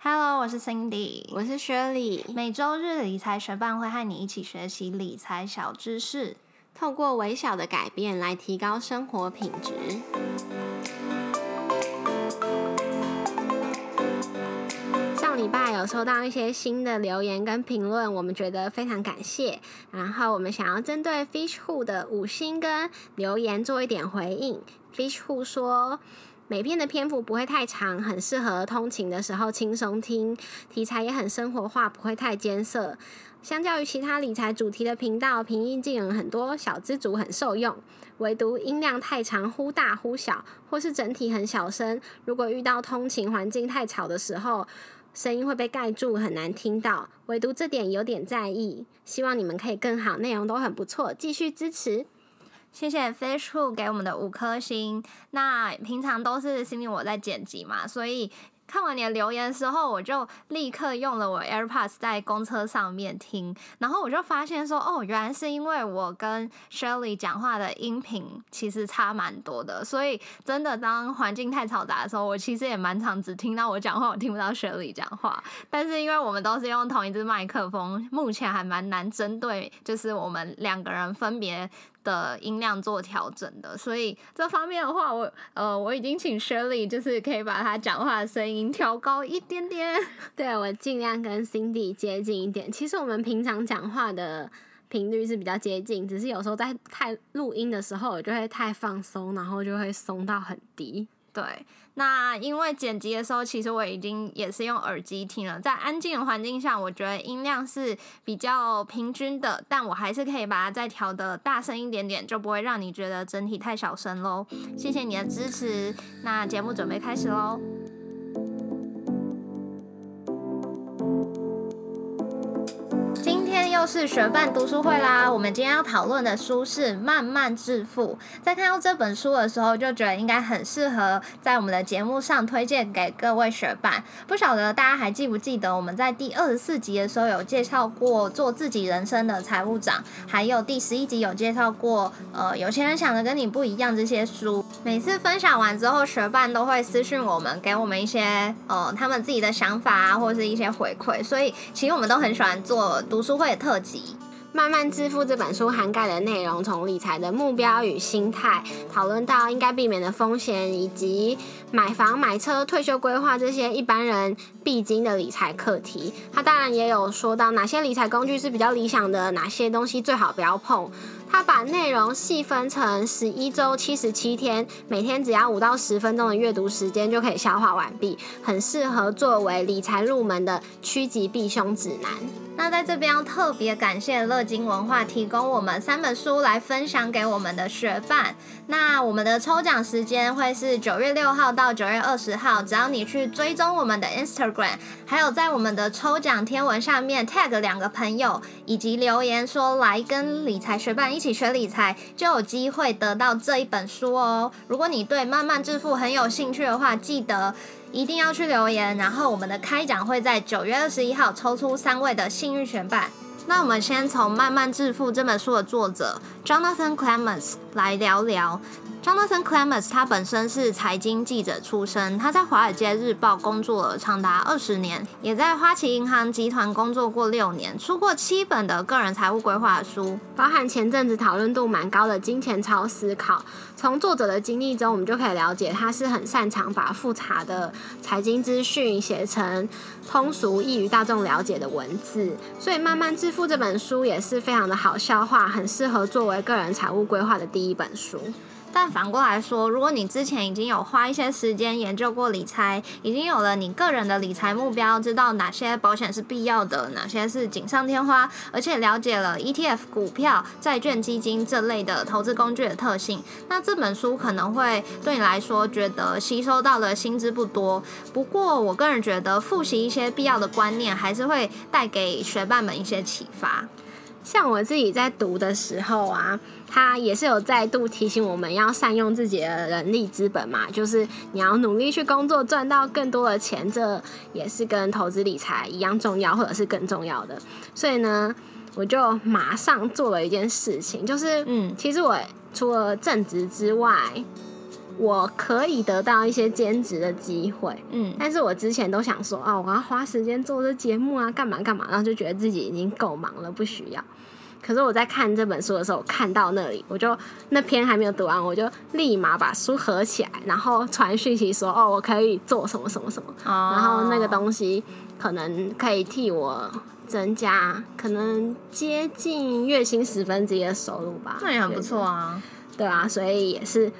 Hello，我是 Cindy，我是 Shirley。每周日理财学伴会和你一起学习理财小知识，透过微小的改变来提高生活品质。上礼拜有收到一些新的留言跟评论，我们觉得非常感谢。然后我们想要针对 Fish Who 的五星跟留言做一点回应。Fish Who 说。每篇的篇幅不会太长，很适合通勤的时候轻松听，题材也很生活化，不会太艰涩。相较于其他理财主题的频道，平易近人很多，小资族很受用。唯独音量太长，忽大忽小，或是整体很小声。如果遇到通勤环境太吵的时候，声音会被盖住，很难听到。唯独这点有点在意，希望你们可以更好，内容都很不错，继续支持。谢谢 Facebook 给我们的五颗星。那平常都是 Cindy 我在剪辑嘛，所以。看完你的留言之后，我就立刻用了我 AirPods 在公车上面听，然后我就发现说，哦，原来是因为我跟 Shirley 讲话的音频其实差蛮多的，所以真的当环境太嘈杂的时候，我其实也蛮常只听到我讲话，我听不到 Shirley 讲话。但是因为我们都是用同一支麦克风，目前还蛮难针对，就是我们两个人分别。的音量做调整的，所以这方面的话，我呃我已经请 Shirley 就是可以把他讲话的声音调高一点点，对我尽量跟 Cindy 接近一点。其实我们平常讲话的频率是比较接近，只是有时候在太录音的时候，我就会太放松，然后就会松到很低。对。那因为剪辑的时候，其实我已经也是用耳机听了，在安静的环境下，我觉得音量是比较平均的，但我还是可以把它再调的大声一点点，就不会让你觉得整体太小声喽。谢谢你的支持，那节目准备开始喽。是学伴读书会啦！我们今天要讨论的书是《慢慢致富》。在看到这本书的时候，就觉得应该很适合在我们的节目上推荐给各位学伴。不晓得大家还记不记得，我们在第二十四集的时候有介绍过《做自己人生的财务长》，还有第十一集有介绍过呃有钱人想的跟你不一样这些书。每次分享完之后，学伴都会私讯我们，给我们一些呃他们自己的想法啊，或者是一些回馈。所以其实我们都很喜欢做读书会的。特辑《慢慢致富》这本书涵盖的内容，从理财的目标与心态，讨论到应该避免的风险，以及买房、买车、退休规划这些一般人必经的理财课题。他当然也有说到哪些理财工具是比较理想的，哪些东西最好不要碰。他把内容细分成十一周七十七天，每天只要五到十分钟的阅读时间就可以消化完毕，很适合作为理财入门的趋吉避凶指南。那在这边要特别感谢乐金文化提供我们三本书来分享给我们的学伴。那我们的抽奖时间会是九月六号到九月二十号，只要你去追踪我们的 Instagram，还有在我们的抽奖天文下面 tag 两个朋友，以及留言说来跟理财学伴一起学理财，就有机会得到这一本书哦。如果你对慢慢致富很有兴趣的话，记得。一定要去留言，然后我们的开奖会在九月二十一号抽出三位的幸运选办。那我们先从《慢慢致富》这本书的作者 Jonathan Clements 来聊聊。Jonathan Clements 他本身是财经记者出身，他在《华尔街日报》工作了长达二十年，也在花旗银行集团工作过六年，出过七本的个人财务规划书，包含前阵子讨论度蛮高的《金钱超思考》。从作者的经历中，我们就可以了解他是很擅长把复杂的财经资讯写成通俗易于大众了解的文字，所以《慢慢致富》这本书也是非常的好消化，很适合作为个人财务规划的第一一本书。但反过来说，如果你之前已经有花一些时间研究过理财，已经有了你个人的理财目标，知道哪些保险是必要的，哪些是锦上添花，而且了解了 ETF、股票、债券、基金这类的投资工具的特性，那这本书可能会对你来说觉得吸收到的薪资不多。不过，我个人觉得复习一些必要的观念，还是会带给学伴们一些启发。像我自己在读的时候啊，他也是有再度提醒我们要善用自己的人力资本嘛，就是你要努力去工作，赚到更多的钱，这也是跟投资理财一样重要，或者是更重要的。所以呢，我就马上做了一件事情，就是嗯，其实我除了正职之外。我可以得到一些兼职的机会，嗯，但是我之前都想说，啊，我要花时间做这节目啊，干嘛干嘛，然后就觉得自己已经够忙了，不需要。可是我在看这本书的时候，看到那里，我就那篇还没有读完，我就立马把书合起来，然后传讯息说，哦，我可以做什么什么什么，哦。然后那个东西可能可以替我增加可能接近月薪十分之一的收入吧，那也很不错啊。对啊，所以也是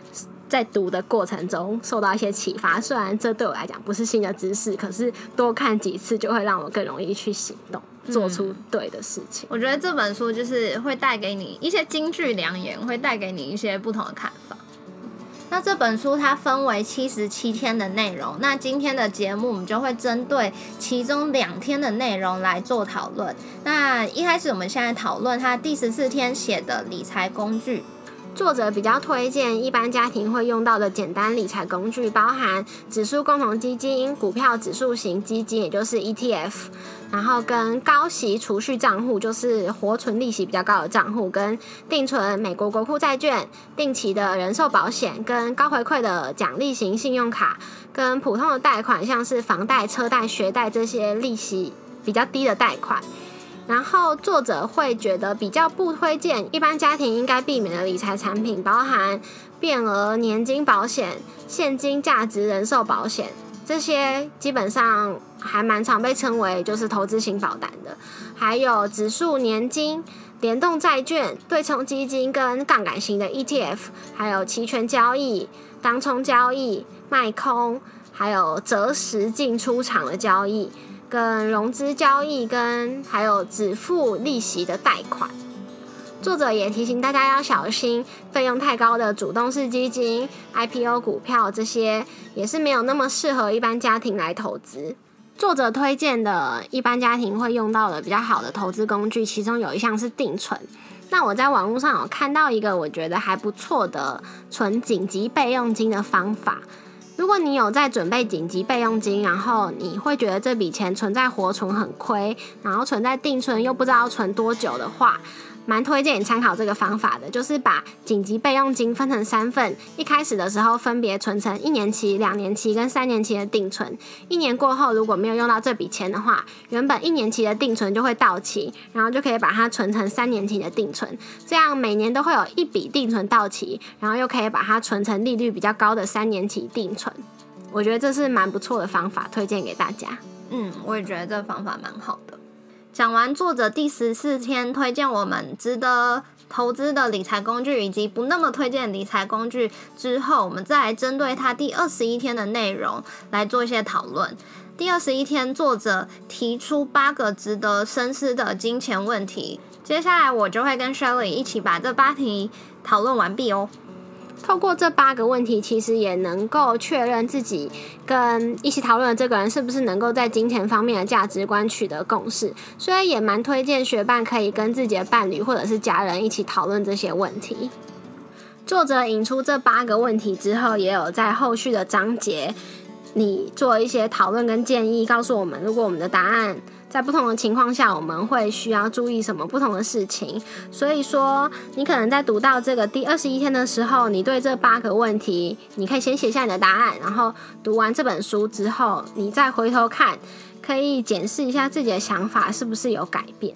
在读的过程中受到一些启发。虽然这对我来讲不是新的知识，可是多看几次就会让我更容易去行动，做出对的事情。我觉得这本书就是会带给你一些金句良言，会带给你一些不同的看法。那这本书它分为七十七天的内容，那今天的节目我们就会针对其中两天的内容来做讨论。那一开始我们现在讨论它第十四天写的理财工具。作者比较推荐一般家庭会用到的简单理财工具，包含指数共同基金、股票指数型基金，也就是 ETF，然后跟高息储蓄账户，就是活存利息比较高的账户，跟定存美国国库债券、定期的人寿保险，跟高回馈的奖励型信用卡，跟普通的贷款，像是房贷、车贷、学贷这些利息比较低的贷款。然后作者会觉得比较不推荐一般家庭应该避免的理财产品，包含变额年金保险、现金价值人寿保险这些，基本上还蛮常被称为就是投资型保单的，还有指数年金、联动债券、对冲基金跟杠杆型的 ETF，还有期权交易、当冲交易、卖空，还有择时进出场的交易。跟融资交易，跟还有只付利息的贷款。作者也提醒大家要小心费用太高的主动式基金、IPO 股票这些，也是没有那么适合一般家庭来投资。作者推荐的一般家庭会用到的比较好的投资工具，其中有一项是定存。那我在网络上有看到一个我觉得还不错的存紧急备用金的方法。如果你有在准备紧急备用金，然后你会觉得这笔钱存在活存很亏，然后存在定存又不知道存多久的话，蛮推荐你参考这个方法的，就是把紧急备用金分成三份，一开始的时候分别存成一年期、两年期跟三年期的定存。一年过后如果没有用到这笔钱的话，原本一年期的定存就会到期，然后就可以把它存成三年期的定存，这样每年都会有一笔定存到期，然后又可以把它存成利率比较高的三年期定存。我觉得这是蛮不错的方法，推荐给大家。嗯，我也觉得这方法蛮好的。讲完作者第十四天推荐我们值得投资的理财工具，以及不那么推荐理财工具之后，我们再来针对他第二十一天的内容来做一些讨论。第二十一天，作者提出八个值得深思的金钱问题。接下来，我就会跟 Shelly 一起把这八题讨论完毕哦。透过这八个问题，其实也能够确认自己跟一起讨论的这个人是不是能够在金钱方面的价值观取得共识。所以也蛮推荐学伴可以跟自己的伴侣或者是家人一起讨论这些问题。作者引出这八个问题之后，也有在后续的章节你做一些讨论跟建议，告诉我们如果我们的答案。在不同的情况下，我们会需要注意什么不同的事情？所以说，你可能在读到这个第二十一天的时候，你对这八个问题，你可以先写下你的答案，然后读完这本书之后，你再回头看，可以检视一下自己的想法是不是有改变。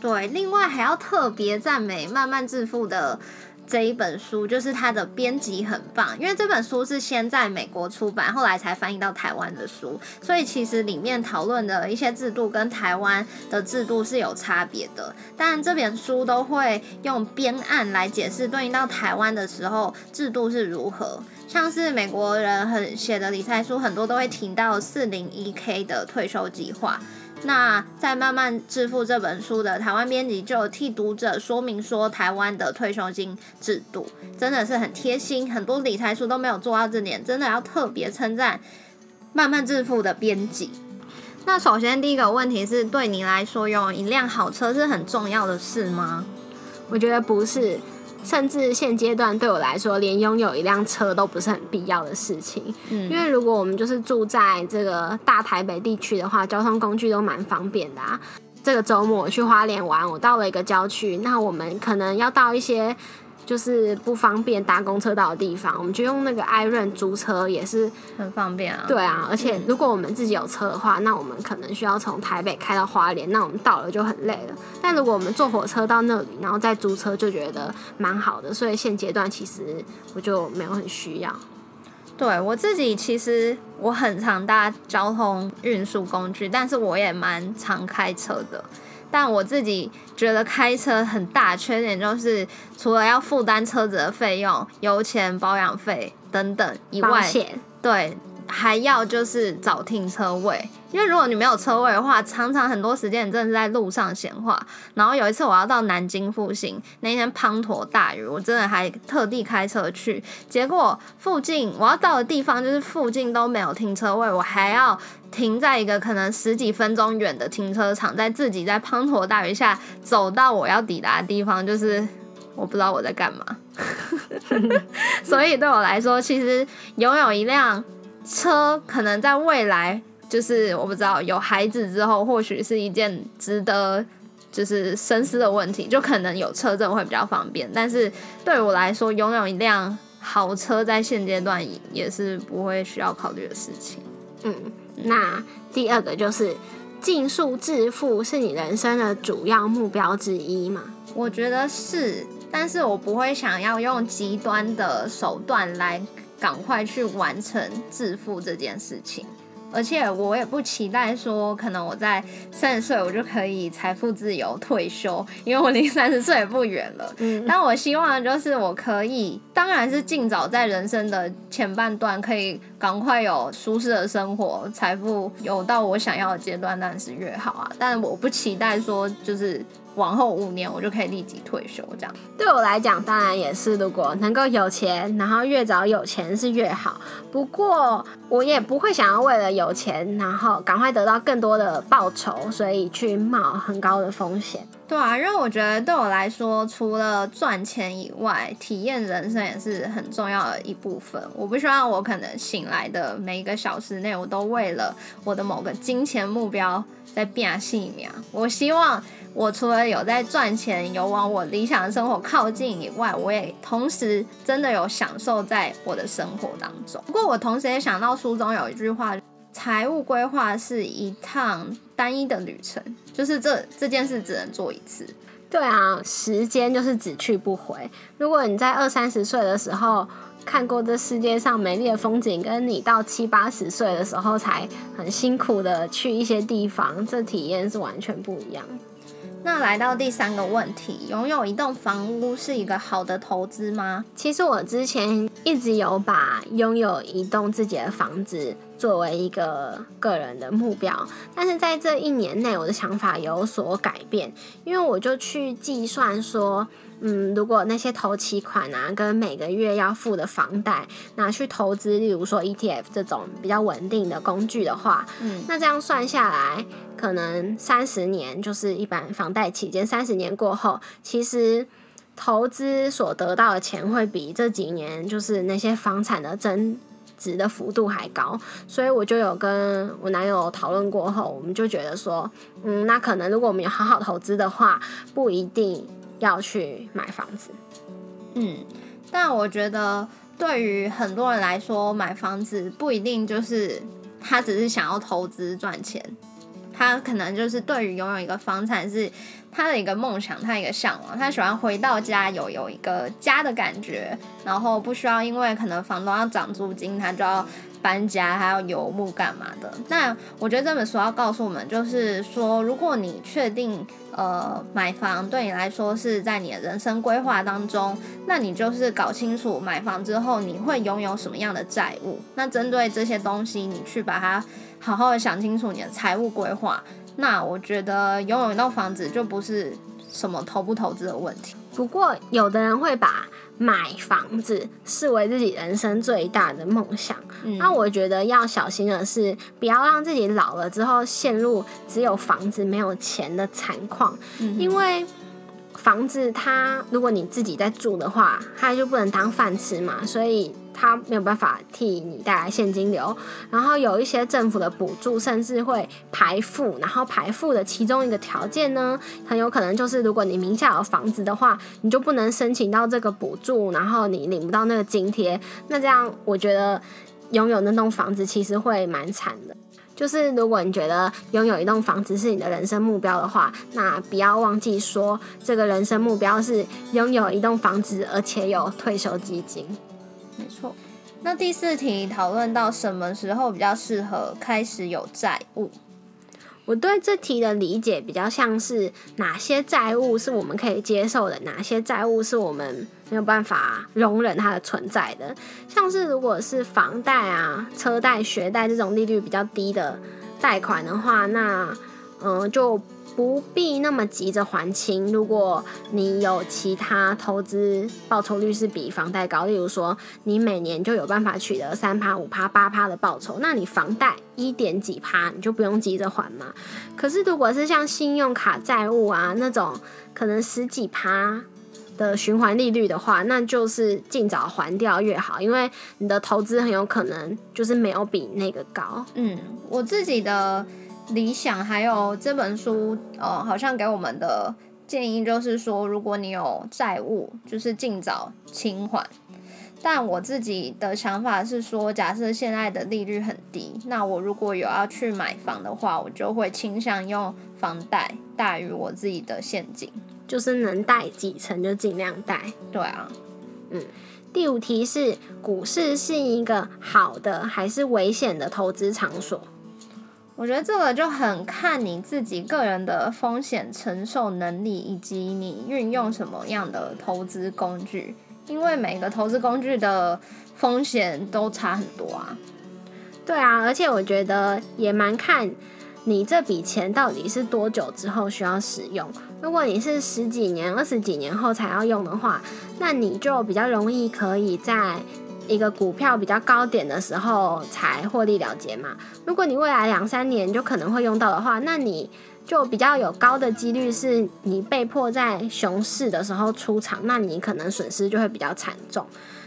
对，另外还要特别赞美《慢慢致富》的。这一本书就是它的编辑很棒，因为这本书是先在美国出版，后来才翻译到台湾的书，所以其实里面讨论的一些制度跟台湾的制度是有差别的。但，这本书都会用编案来解释对应到台湾的时候制度是如何。像是美国人很写的理财书，很多都会提到四零一 K 的退休计划。那在《慢慢致富》这本书的台湾编辑就替读者说明说，台湾的退休金制度真的是很贴心，很多理财书都没有做到这点，真的要特别称赞《慢慢致富》的编辑。那首先第一个问题是对你来说，拥有一辆好车是很重要的事吗？我觉得不是。甚至现阶段对我来说，连拥有一辆车都不是很必要的事情。嗯，因为如果我们就是住在这个大台北地区的话，交通工具都蛮方便的啊。这个周末我去花莲玩，我到了一个郊区，那我们可能要到一些就是不方便搭公车到的地方，我们就用那个 iRun 租车也是很方便啊。对啊，而且如果我们自己有车的话，那我们可能需要从台北开到花莲，那我们到了就很累了。但如果我们坐火车到那里，然后再租车，就觉得蛮好的。所以现阶段其实我就没有很需要。对我自己，其实我很常搭交通运输工具，但是我也蛮常开车的。但我自己觉得开车很大缺点就是，除了要负担车子的费用、油钱、保养费等等以外，对，还要就是找停车位。因为如果你没有车位的话，常常很多时间你真的是在路上闲话。然后有一次我要到南京复兴，那天滂沱大雨，我真的还特地开车去，结果附近我要到的地方就是附近都没有停车位，我还要停在一个可能十几分钟远的停车场，在自己在滂沱大雨下走到我要抵达的地方，就是我不知道我在干嘛。所以对我来说，其实拥有一辆车，可能在未来。就是我不知道有孩子之后，或许是一件值得就是深思的问题。就可能有车证会比较方便，但是对我来说，拥有一辆好车在现阶段也是不会需要考虑的事情。嗯，那第二个就是尽速致富是你人生的主要目标之一吗？我觉得是，但是我不会想要用极端的手段来赶快去完成致富这件事情。而且我也不期待说，可能我在三十岁我就可以财富自由退休，因为我离三十岁也不远了。嗯，但我希望就是我可以，当然是尽早在人生的前半段可以赶快有舒适的生活，财富有到我想要的阶段，当然是越好啊。但我不期待说就是。往后五年我就可以立即退休，这样对我来讲当然也是，如果能够有钱，然后越早有钱是越好。不过我也不会想要为了有钱，然后赶快得到更多的报酬，所以去冒很高的风险。对啊，因为我觉得对我来说，除了赚钱以外，体验人生也是很重要的一部分。我不希望我可能醒来的每一个小时内，我都为了我的某个金钱目标在变细苗。我希望。我除了有在赚钱，有往我理想的生活靠近以外，我也同时真的有享受在我的生活当中。不过，我同时也想到书中有一句话：财务规划是一趟单一的旅程，就是这这件事只能做一次。对啊，时间就是只去不回。如果你在二三十岁的时候看过这世界上美丽的风景，跟你到七八十岁的时候才很辛苦的去一些地方，这体验是完全不一样。那来到第三个问题，拥有一栋房屋是一个好的投资吗？其实我之前一直有把拥有一栋自己的房子作为一个个人的目标，但是在这一年内，我的想法有所改变，因为我就去计算说。嗯，如果那些投期款啊，跟每个月要付的房贷拿去投资，例如说 ETF 这种比较稳定的工具的话，嗯，那这样算下来，可能三十年就是一般房贷期间，三十年过后，其实投资所得到的钱会比这几年就是那些房产的增值的幅度还高，所以我就有跟我男友讨论过后，我们就觉得说，嗯，那可能如果我们有好好投资的话，不一定。要去买房子，嗯，但我觉得对于很多人来说，买房子不一定就是他只是想要投资赚钱，他可能就是对于拥有一个房产是他的一个梦想，他一个向往，他喜欢回到家有有一个家的感觉，然后不需要因为可能房东要涨租金，他就要。搬家还要游牧干嘛的？那我觉得这本书要告诉我们，就是说，如果你确定呃买房对你来说是在你的人生规划当中，那你就是搞清楚买房之后你会拥有什么样的债务。那针对这些东西，你去把它好好的想清楚你的财务规划。那我觉得拥有一栋房子就不是什么投不投资的问题。不过有的人会把买房子视为自己人生最大的梦想，那我觉得要小心的是，不要让自己老了之后陷入只有房子没有钱的惨况。因为房子它如果你自己在住的话，它就不能当饭吃嘛，所以它没有办法替你带来现金流。然后有一些政府的补助，甚至会排付。然后排付的其中一个条件呢，很有可能就是如果你名下有房子的话，你就不能申请到这个补助，然后你领不到那个津贴。那这样，我觉得拥有那栋房子其实会蛮惨的。就是如果你觉得拥有一栋房子是你的人生目标的话，那不要忘记说，这个人生目标是拥有一栋房子，而且有退休基金。没错。那第四题讨论到什么时候比较适合开始有债务？我对这题的理解比较像是哪些债务是我们可以接受的，哪些债务是我们没有办法容忍它的存在的。像是如果是房贷啊、车贷、学贷这种利率比较低的贷款的话，那嗯就。不必那么急着还清。如果你有其他投资报酬率是比房贷高，例如说你每年就有办法取得三趴、五趴、八趴的报酬，那你房贷一点几趴你就不用急着还嘛。可是如果是像信用卡债务啊那种可能十几趴的循环利率的话，那就是尽早还掉越好，因为你的投资很有可能就是没有比那个高。嗯，我自己的。理想还有这本书，呃，好像给我们的建议就是说，如果你有债务，就是尽早清还。但我自己的想法是说，假设现在的利率很低，那我如果有要去买房的话，我就会倾向用房贷大于我自己的现金，就是能贷几成就尽量贷。对啊，嗯。第五题是：股市是一个好的还是危险的投资场所？我觉得这个就很看你自己个人的风险承受能力，以及你运用什么样的投资工具，因为每个投资工具的风险都差很多啊。对啊，而且我觉得也蛮看你这笔钱到底是多久之后需要使用。如果你是十几年、二十几年后才要用的话，那你就比较容易可以在。一个股票比较高点的时候才获利了结嘛。如果你未来两三年就可能会用到的话，那你就比较有高的几率是你被迫在熊市的时候出场，那你可能损失就会比较惨重。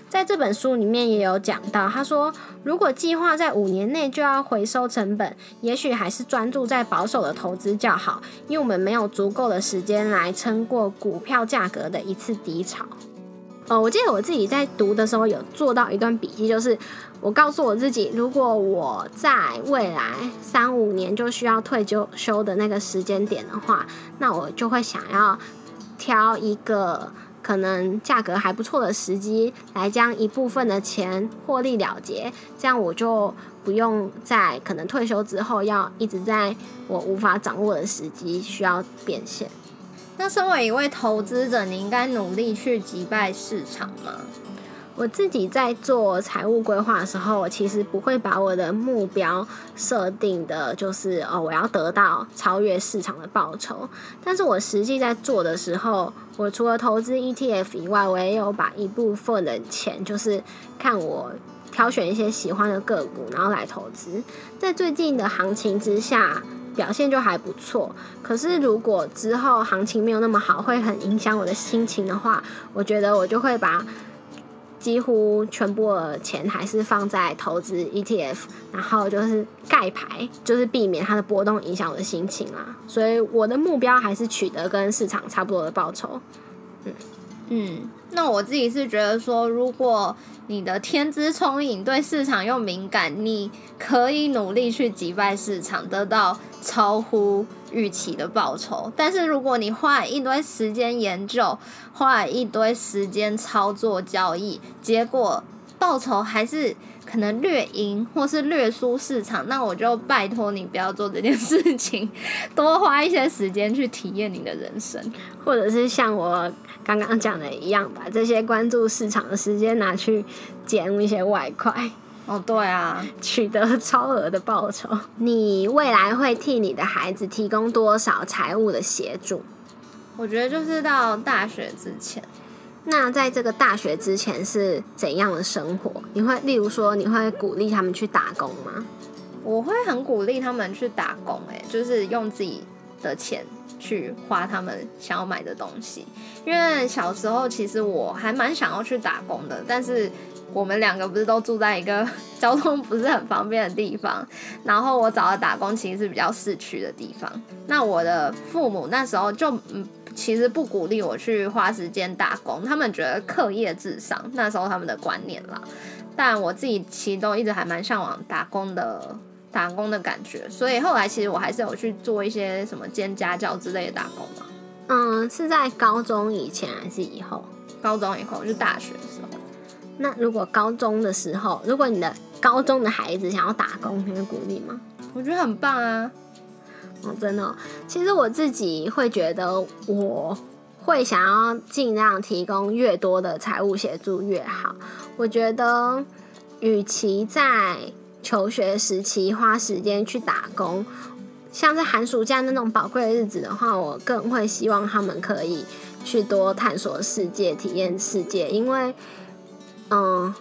在这本书里面也有讲到，他说如果计划在五年内就要回收成本，也许还是专注在保守的投资较好，因为我们没有足够的时间来撑过股票价格的一次低潮。呃，我记得我自己在读的时候有做到一段笔记，就是我告诉我自己，如果我在未来三五年就需要退休休的那个时间点的话，那我就会想要挑一个可能价格还不错的时机，来将一部分的钱获利了结，这样我就不用在可能退休之后要一直在我无法掌握的时机需要变现。那身为一位投资者，你应该努力去击败市场吗？我自己在做财务规划的时候，我其实不会把我的目标设定的，就是哦，我要得到超越市场的报酬。但是我实际在做的时候，我除了投资 ETF 以外，我也有把一部分的钱，就是看我挑选一些喜欢的个股，然后来投资。在最近的行情之下。表现就还不错，可是如果之后行情没有那么好，会很影响我的心情的话，我觉得我就会把几乎全部的钱还是放在投资 ETF，然后就是盖牌，就是避免它的波动影响我的心情啦。所以我的目标还是取得跟市场差不多的报酬。嗯嗯，那我自己是觉得说，如果你的天资聪颖，对市场又敏感，你可以努力去击败市场，得到。超乎预期的报酬，但是如果你花一堆时间研究，花一堆时间操作交易，结果报酬还是可能略赢或是略输市场，那我就拜托你不要做这件事情，多花一些时间去体验你的人生，或者是像我刚刚讲的一样，把这些关注市场的时间拿去捡一些外快。哦，对啊，取得超额的报酬。你未来会替你的孩子提供多少财务的协助？我觉得就是到大学之前。那在这个大学之前是怎样的生活？你会，例如说，你会鼓励他们去打工吗？我会很鼓励他们去打工，哎，就是用自己的钱去花他们想要买的东西。因为小时候其实我还蛮想要去打工的，但是。我们两个不是都住在一个 交通不是很方便的地方，然后我找的打工其实是比较市区的地方。那我的父母那时候就嗯，其实不鼓励我去花时间打工，他们觉得课业至上，那时候他们的观念啦。但我自己其实都一直还蛮向往打工的。打工的感觉，所以后来其实我还是有去做一些什么兼家教之类的打工嘛。嗯，是在高中以前还是以后？高中以后就大学的时候。那如果高中的时候，如果你的高中的孩子想要打工，你会鼓励吗？我觉得很棒啊。哦，真的。其实我自己会觉得，我会想要尽量提供越多的财务协助越好。我觉得，与其在求学时期花时间去打工，像在寒暑假那种宝贵的日子的话，我更会希望他们可以去多探索世界、体验世界。因为，嗯，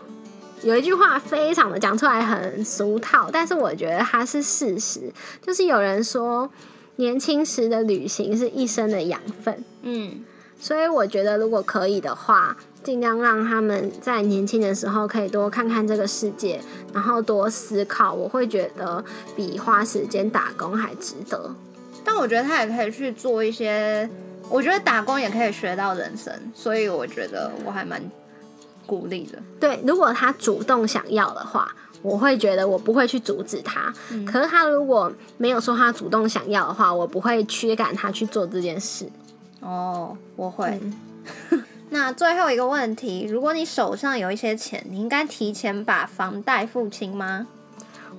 有一句话非常的讲出来很俗套，但是我觉得它是事实，就是有人说，年轻时的旅行是一生的养分。嗯，所以我觉得如果可以的话。尽量让他们在年轻的时候可以多看看这个世界，然后多思考。我会觉得比花时间打工还值得。但我觉得他也可以去做一些，我觉得打工也可以学到人生，所以我觉得我还蛮鼓励的。对，如果他主动想要的话，我会觉得我不会去阻止他。可是他如果没有说他主动想要的话，我不会驱赶他去做这件事。哦，我会。那最后一个问题，如果你手上有一些钱，你应该提前把房贷付清吗？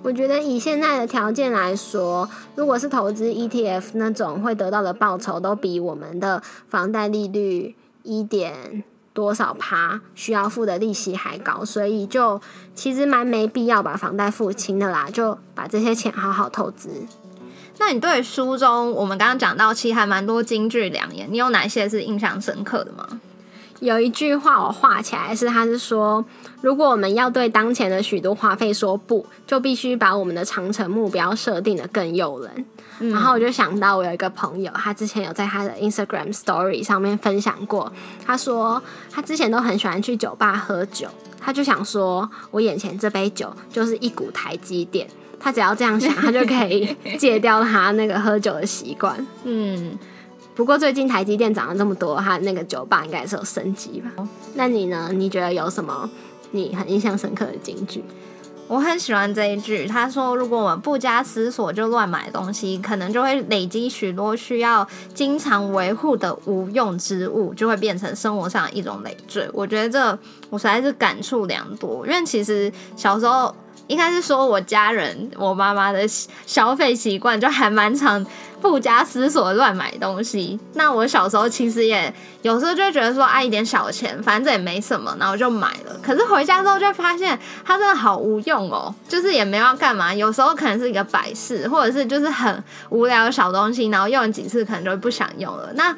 我觉得以现在的条件来说，如果是投资 ETF 那种，会得到的报酬都比我们的房贷利率一点多少趴需要付的利息还高，所以就其实蛮没必要把房贷付清的啦，就把这些钱好好投资。那你对书中我们刚刚讲到，其实还蛮多金句良言，你有哪些是印象深刻的吗？有一句话我画起来是，他是说，如果我们要对当前的许多花费说不，就必须把我们的长程目标设定的更诱人。然后我就想到，我有一个朋友，他之前有在他的 Instagram Story 上面分享过，他说他之前都很喜欢去酒吧喝酒，他就想说，我眼前这杯酒就是一股台积电，他只要这样想，他就可以 戒掉他那个喝酒的习惯。嗯。不过最近台积电涨了这么多，它那个酒吧应该是有升级吧？那你呢？你觉得有什么你很印象深刻的金句？我很喜欢这一句，他说：“如果我们不加思索就乱买东西，可能就会累积许多需要经常维护的无用之物，就会变成生活上的一种累赘。”我觉得这我实在是感触良多，因为其实小时候。应该是说，我家人我妈妈的消费习惯就还蛮常不加思索乱买东西。那我小时候其实也有时候就会觉得说，啊，一点小钱，反正也没什么，然后就买了。可是回家之后就发现，它真的好无用哦，就是也没要干嘛。有时候可能是一个摆饰，或者是就是很无聊的小东西，然后用了几次可能就不想用了。那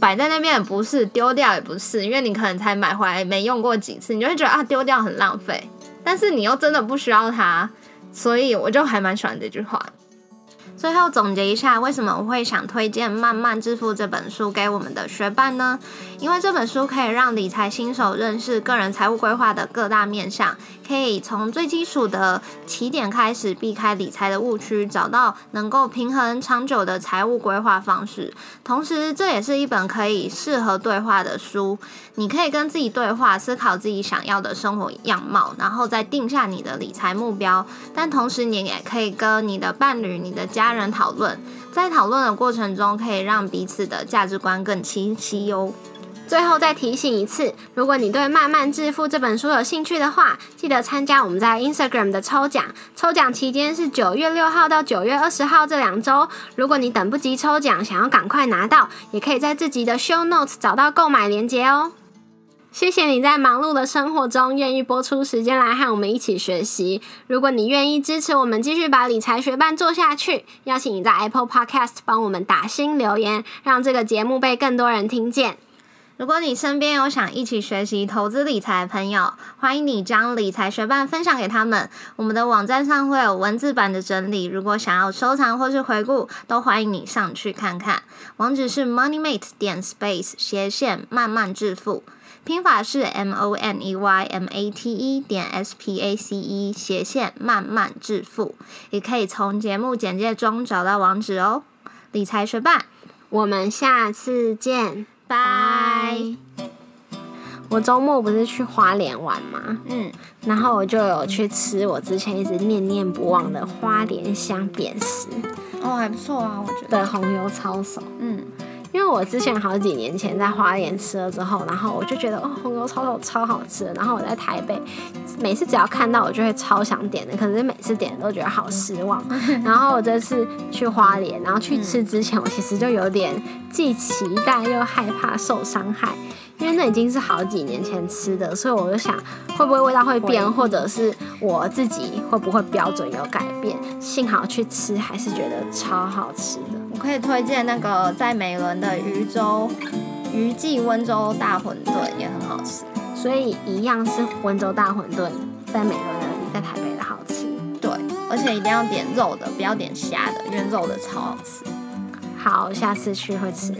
摆在那边也不是，丢掉也不是，因为你可能才买回来没用过几次，你就会觉得啊，丢掉很浪费。但是你又真的不需要它，所以我就还蛮喜欢这句话。最后总结一下，为什么我会想推荐《慢慢致富》这本书给我们的学伴呢？因为这本书可以让理财新手认识个人财务规划的各大面向，可以从最基础的起点开始，避开理财的误区，找到能够平衡长久的财务规划方式。同时，这也是一本可以适合对话的书。你可以跟自己对话，思考自己想要的生活样貌，然后再定下你的理财目标。但同时，你也可以跟你的伴侣、你的家。人讨论，在讨论的过程中，可以让彼此的价值观更清晰哟。最后再提醒一次，如果你对《慢慢致富》这本书有兴趣的话，记得参加我们在 Instagram 的抽奖。抽奖期间是九月六号到九月二十号这两周。如果你等不及抽奖，想要赶快拿到，也可以在自己的 Show Notes 找到购买链接哦。谢谢你在忙碌的生活中愿意播出时间来和我们一起学习。如果你愿意支持我们继续把理财学伴做下去，邀请你在 Apple Podcast 帮我们打新留言，让这个节目被更多人听见。如果你身边有想一起学习投资理财的朋友，欢迎你将理财学伴分享给他们。我们的网站上会有文字版的整理，如果想要收藏或是回顾，都欢迎你上去看看。网址是 moneymate 点 space 斜线慢慢致富，拼法是 m o n e y m a t e 点 s p a c e 斜线慢慢致富，也可以从节目简介中找到网址哦。理财学伴，我们下次见，拜。我周末不是去花莲玩吗？嗯，然后我就有去吃我之前一直念念不忘的花莲香扁食哦，还不错啊，我觉得。的红油抄手。嗯，因为我之前好几年前在花莲吃了之后，然后我就觉得哦，红油抄手超好吃。然后我在台北，每次只要看到我就会超想点的，可是每次点都觉得好失望。然后我这次去花莲，然后去吃之前，我其实就有点既期待又害怕受伤害，因为那已经是好几年前吃的，所以我就想会不会味道会变，或者是我自己会不会标准有改变。幸好去吃还是觉得超好吃的。我可以推荐那个在美伦的渔州渔记温州大馄饨也很好吃。所以一样是温州大馄饨，在美伦的比在台北的好吃。对，而且一定要点肉的，不要点虾的，因为肉的超好吃。好，下次去会吃。